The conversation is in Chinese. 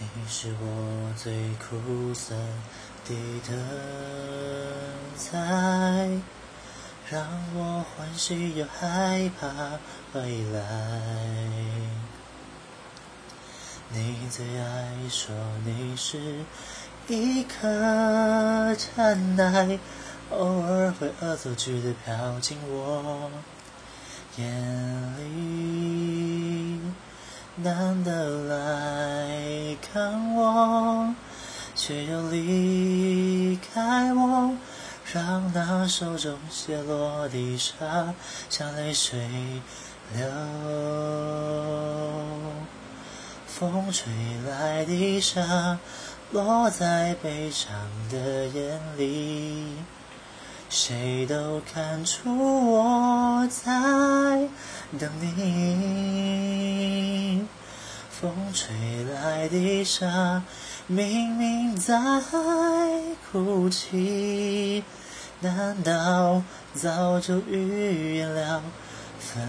你是我最苦涩的等待，让我欢喜又害怕未来。你最爱说你是一颗尘埃，偶尔会恶作剧的飘进我眼里，难得来看我，却又离开我，让那手中泻落的沙像泪水流。风吹来的沙，落在悲伤的眼里，谁都看出我在等你。风吹来的沙，明明在哭泣，难道早就预言了分